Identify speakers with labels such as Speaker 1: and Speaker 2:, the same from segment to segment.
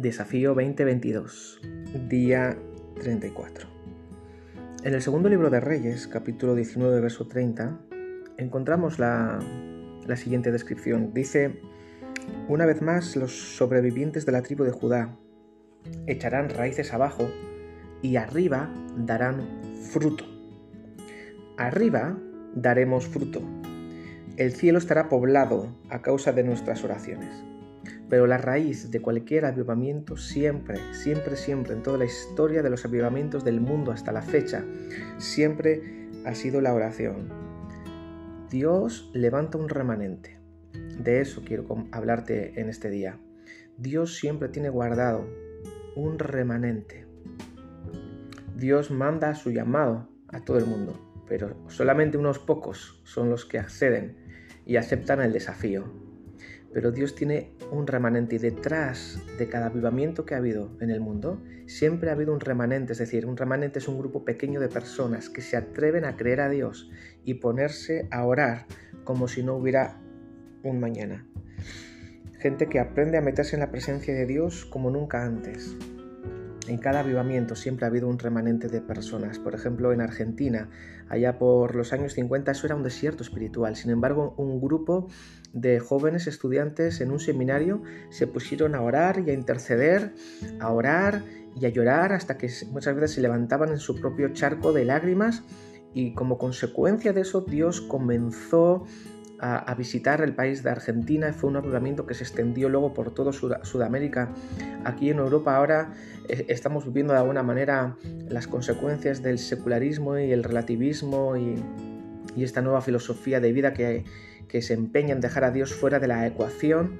Speaker 1: Desafío 2022, día 34. En el segundo libro de Reyes, capítulo 19, verso 30, encontramos la, siguiente descripción. Dice, una vez más los sobrevivientes de la tribu de Judá echarán raíces abajo y arriba darán fruto. Arriba daremos fruto. El cielo estará poblado a causa de nuestras oraciones. Pero la raíz de cualquier avivamiento siempre, siempre, siempre, en toda la historia de los avivamientos del mundo hasta la fecha, siempre ha sido la oración. Dios levanta un remanente. De eso quiero hablarte en este día. Dios siempre tiene guardado un remanente. Dios manda su llamado a todo el mundo, pero solamente unos pocos son los que acceden y aceptan el desafío pero Dios tiene un remanente y detrás de cada avivamiento que ha habido en el mundo, siempre ha habido un remanente, es decir, un remanente es un grupo pequeño de personas que se atreven a creer a Dios y ponerse a orar como si no hubiera un mañana. Gente que aprende a meterse en la presencia de Dios como nunca antes. En cada avivamiento siempre ha habido un remanente de personas. Por ejemplo, en Argentina, allá por los años 50, eso era un desierto espiritual. Sin embargo, un grupo de jóvenes estudiantes en un seminario se pusieron a orar y a interceder, a orar y a llorar hasta que muchas veces se levantaban en su propio charco de lágrimas y como consecuencia de eso Dios comenzó a, visitar el país de Argentina. Fue un avivamiento que se extendió luego por todo Sudamérica. Aquí en Europa ahora eh, estamos viviendo de alguna manera las consecuencias del secularismo y el relativismo y, esta nueva filosofía de vida que, que se empeña en dejar a Dios fuera de la ecuación.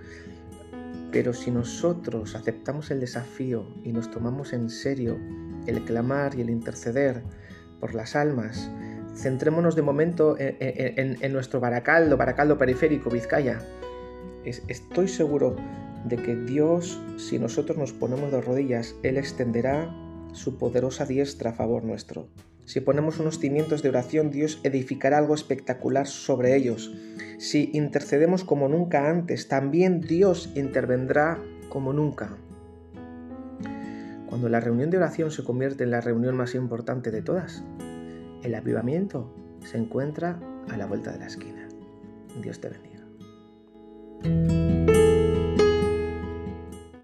Speaker 1: Pero si nosotros aceptamos el desafío y nos tomamos en serio el clamar y el interceder por las almas, centrémonos de momento en, nuestro Baracaldo, Baracaldo periférico, Vizcaya. estoy seguro de que Dios, si nosotros nos ponemos de rodillas, Él extenderá su poderosa diestra a favor nuestro. Si ponemos unos cimientos de oración, Dios edificará algo espectacular sobre ellos. Si intercedemos como nunca antes, también Dios intervendrá como nunca. Cuando la reunión de oración se convierte en la reunión más importante de todas, el avivamiento se encuentra a la vuelta de la esquina. Dios te bendiga.